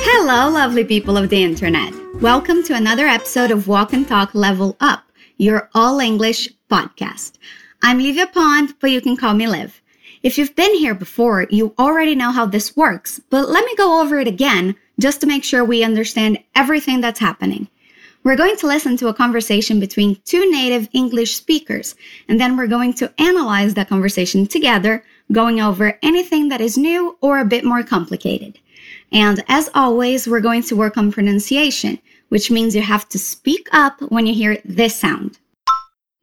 Hello, lovely people of the internet. Welcome to another episode of Walk and Talk Level Up, your all English podcast. I'm Livia Pond, but you can call me Liv. If you've been here before, you already know how this works, but let me go over it again just to make sure we understand everything that's happening. We're going to listen to a conversation between two native English speakers, and then we're going to analyze that conversation together, going over anything that is new or a bit more complicated. And as always, we're going to work on pronunciation, which means you have to speak up when you hear this sound.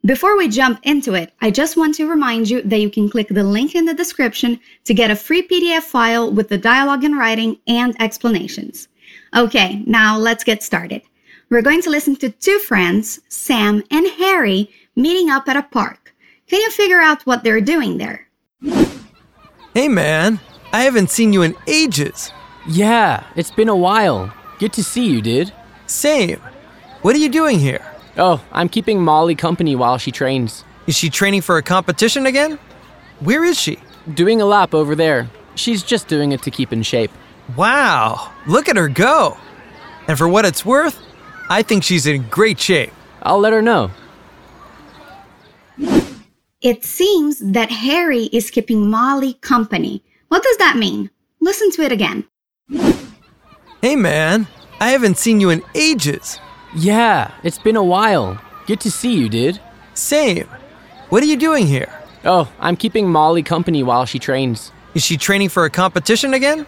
Before we jump into it, I just want to remind you that you can click the link in the description to get a free PDF file with the dialogue in writing and explanations. Okay, now let's get started. We're going to listen to two friends, Sam and Harry, meeting up at a park. Can you figure out what they're doing there? Hey man, I haven't seen you in ages. Yeah, it's been a while. Good to see you, dude. Same. What are you doing here? Oh, I'm keeping Molly company while she trains. Is she training for a competition again? Where is she? Doing a lap over there. She's just doing it to keep in shape. Wow, look at her go. And for what it's worth, I think she's in great shape. I'll let her know. It seems that Harry is keeping Molly company. What does that mean? Listen to it again. Hey man, I haven't seen you in ages. Yeah, it's been a while. Good to see you, dude. Same. What are you doing here? Oh, I'm keeping Molly company while she trains. Is she training for a competition again?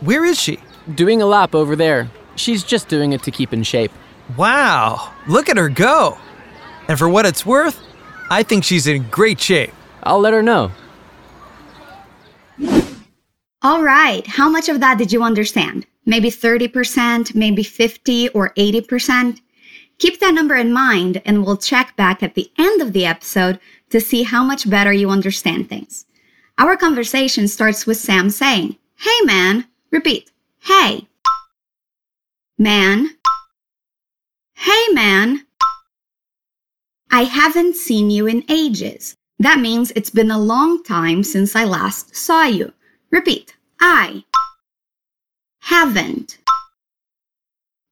Where is she? Doing a lap over there. She's just doing it to keep in shape. Wow, look at her go. And for what it's worth, I think she's in great shape. I'll let her know. All right, how much of that did you understand? Maybe 30%, maybe 50 or 80%? Keep that number in mind and we'll check back at the end of the episode to see how much better you understand things. Our conversation starts with Sam saying, Hey man, repeat, hey. Man. Hey man. I haven't seen you in ages. That means it's been a long time since I last saw you. Repeat. I haven't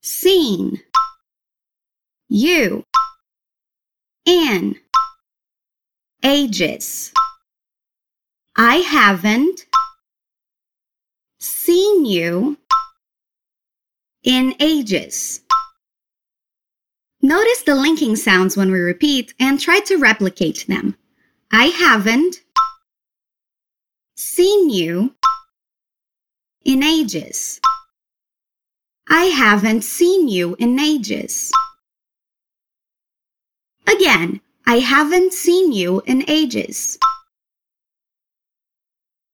seen you in ages. I haven't seen you in ages. Notice the linking sounds when we repeat and try to replicate them. I haven't seen you in ages. I haven't seen you in ages. Again, I haven't seen you in ages.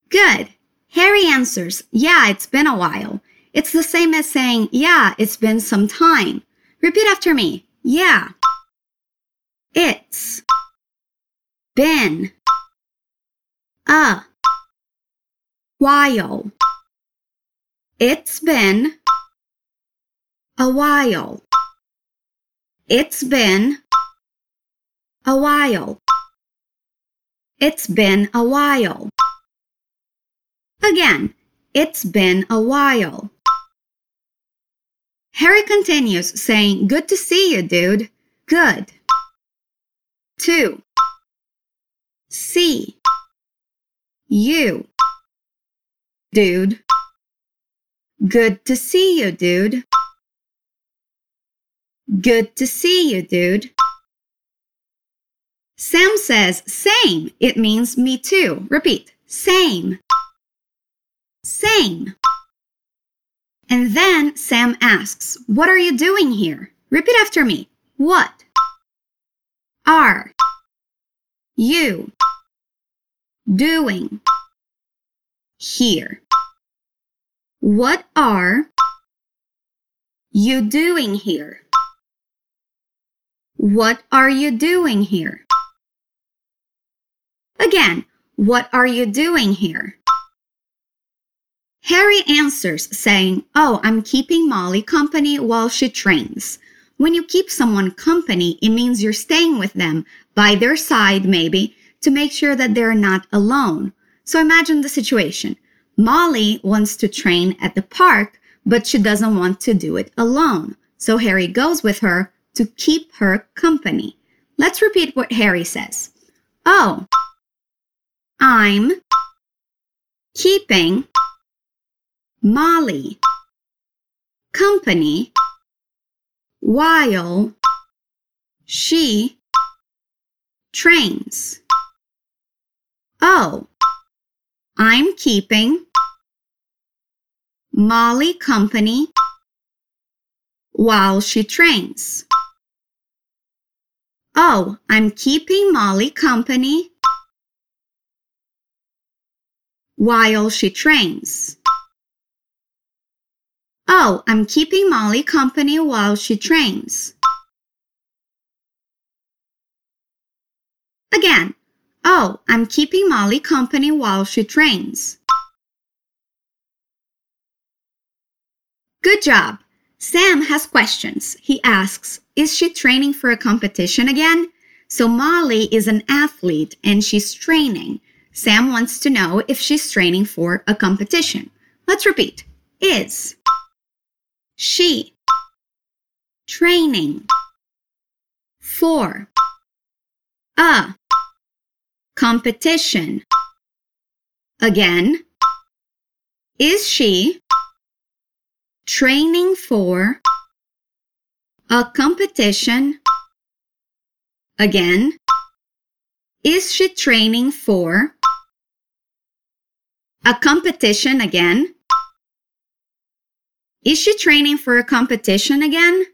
Good. Harry answers, Yeah, it's been a while. It's the same as saying, Yeah, it's been some time. Repeat after me. Yeah. It's been a while. It's been a while. It's been a while. It's been a while. Again, it's been a while. Harry continues saying, Good to see you, dude. Good. 2. see you, dude. Good to see you, dude. Good to see you, dude. Sam says, same. It means me too. Repeat, same. Same. And then Sam asks, What are you doing here? Repeat after me. What are you doing here? What are you doing here? What are you doing here? Again, what are you doing here? Harry answers, saying, Oh, I'm keeping Molly company while she trains. When you keep someone company, it means you're staying with them, by their side maybe, to make sure that they're not alone. So imagine the situation. Molly wants to train at the park, but she doesn't want to do it alone. So Harry goes with her to keep her company. Let's repeat what Harry says. Oh, I'm keeping Molly. Company. While. She. Trains. Oh, I'm keeping. Molly company. While she trains. Oh, I'm keeping Molly company. While she trains. Oh, I'm keeping Molly company while she trains. Again. Oh, I'm keeping Molly company while she trains. Good job. Sam has questions. He asks, Is she training for a competition again? So Molly is an athlete and she's training. Sam wants to know if she's training for a competition. Let's repeat. Is she. Training. For a. Competition? Again, is she. Training for. A competition? Again, is she training for. A competition again? Is she training for a competition again?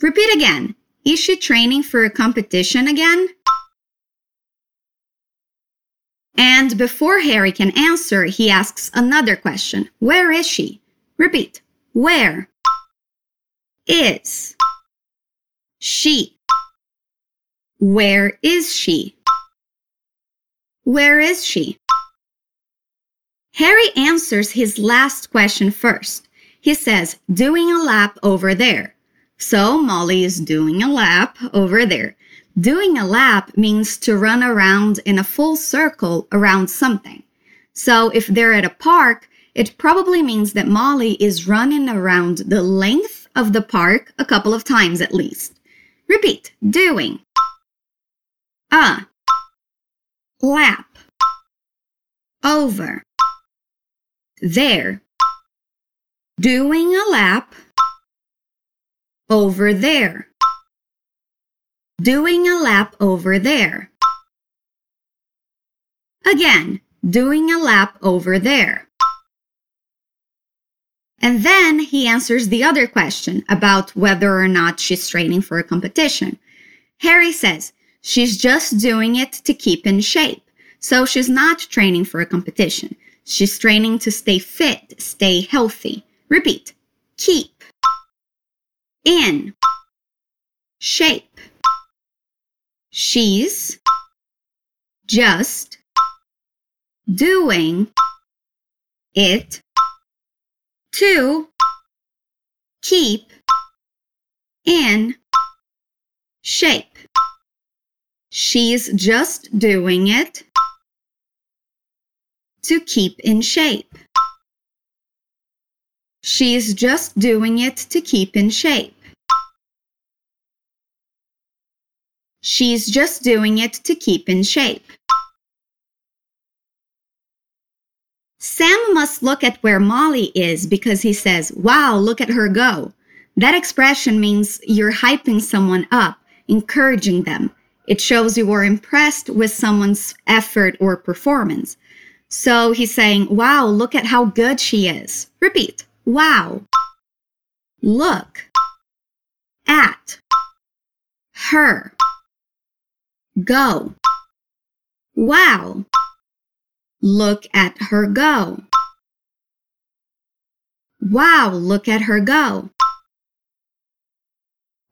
Repeat again. Is she training for a competition again? And before Harry can answer, he asks another question Where is she? Repeat. Where is she? Where is she? Where is she? Harry answers his last question first. He says, doing a lap over there. So Molly is doing a lap over there. Doing a lap means to run around in a full circle around something. So if they're at a park, it probably means that Molly is running around the length of the park a couple of times at least. Repeat, doing. A. Lap. Over. There. Doing a lap. Over there doing a lap over there. Again, doing a lap over there. And then he answers the other question about whether or not she's training for a competition. Harry says she's just doing it to keep in shape. So she's not training for a competition. She's training to stay fit, stay healthy. Repeat. Keep. In. Shape. She's just doing it to keep in shape. She's just doing it to keep in shape. She's just doing it to keep in shape. She's just doing it to keep in shape. Sam must look at where Molly is because he says, Wow, look at her go. That expression means you're hyping someone up, encouraging them. It shows you are impressed with someone's effort or performance. So he's saying, Wow, look at how good she is. Repeat, Wow. Look at her. Go. Wow. Look at her go. Wow, look at her go.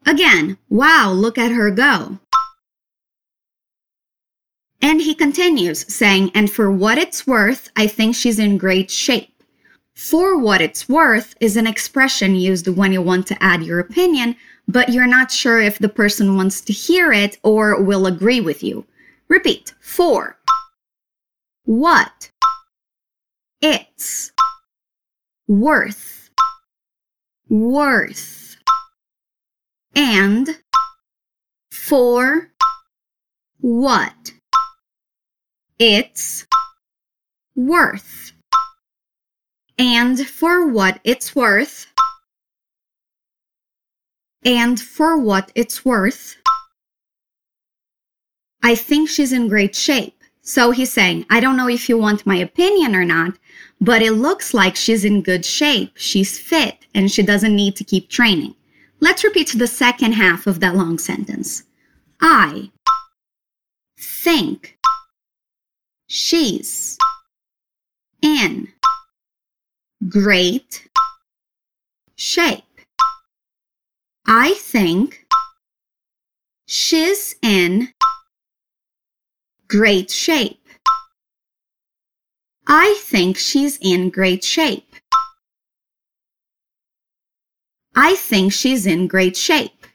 Again, wow, look at her go. And he continues, saying, And for what it's worth, I think she's in great shape. For what it's worth is an expression used when you want to add your opinion, but you're not sure if the person wants to hear it or will agree with you. Repeat. For what it's worth, worth, and for what it's worth, and for what it's worth, and for what it's worth. I think she's in great shape. So he's saying, I don't know if you want my opinion or not, but it looks like she's in good shape. She's fit and she doesn't need to keep training. Let's repeat the second half of that long sentence. I think she's in great shape. I think she's in great shape. I think she's in great shape. I think she's in great shape.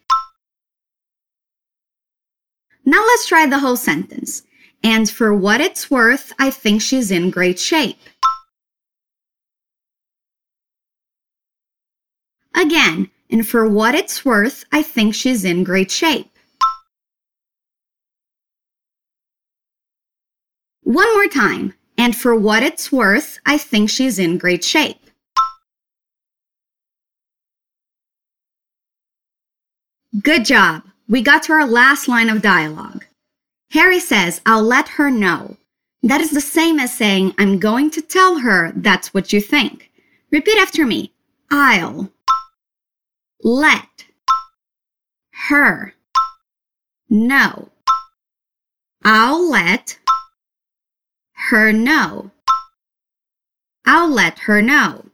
Now let's try the whole sentence. And for what it's worth, I think she's in great shape. Again, and for what it's worth, I think she's in great shape. One more time. And for what it's worth, I think she's in great shape. Good job. We got to our last line of dialogue. Harry says, I'll let her know. That is the same as saying, I'm going to tell her that's what you think. Repeat after me. I'll let her know. I'll let her know. I'll let her know.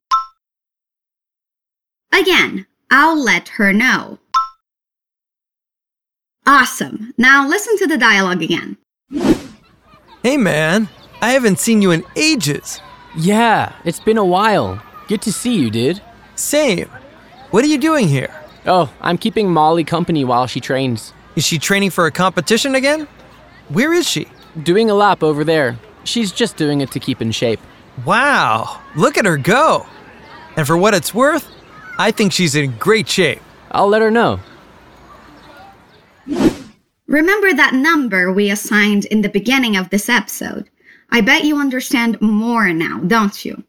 Again, I'll let her know. Awesome. Now listen to the dialogue again. Hey man, I haven't seen you in ages. Yeah, it's been a while. Good to see you, dude. Same. What are you doing here? Oh, I'm keeping Molly company while she trains. Is she training for a competition again? Where is she? Doing a lap over there. She's just doing it to keep in shape. Wow, look at her go. And for what it's worth, I think she's in great shape. I'll let her know. Remember that number we assigned in the beginning of this episode? I bet you understand more now, don't you?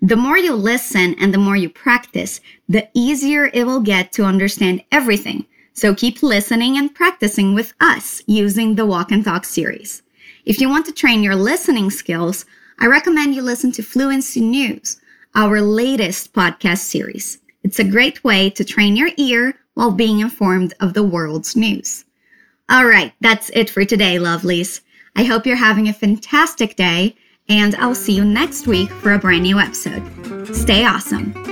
The more you listen and the more you practice, the easier it will get to understand everything. So keep listening and practicing with us using the Walk and Talk series. If you want to train your listening skills, I recommend you listen to Fluency News, our latest podcast series. It's a great way to train your ear while being informed of the world's news. All right, that's it for today, lovelies. I hope you're having a fantastic day, and I'll see you next week for a brand new episode. Stay awesome.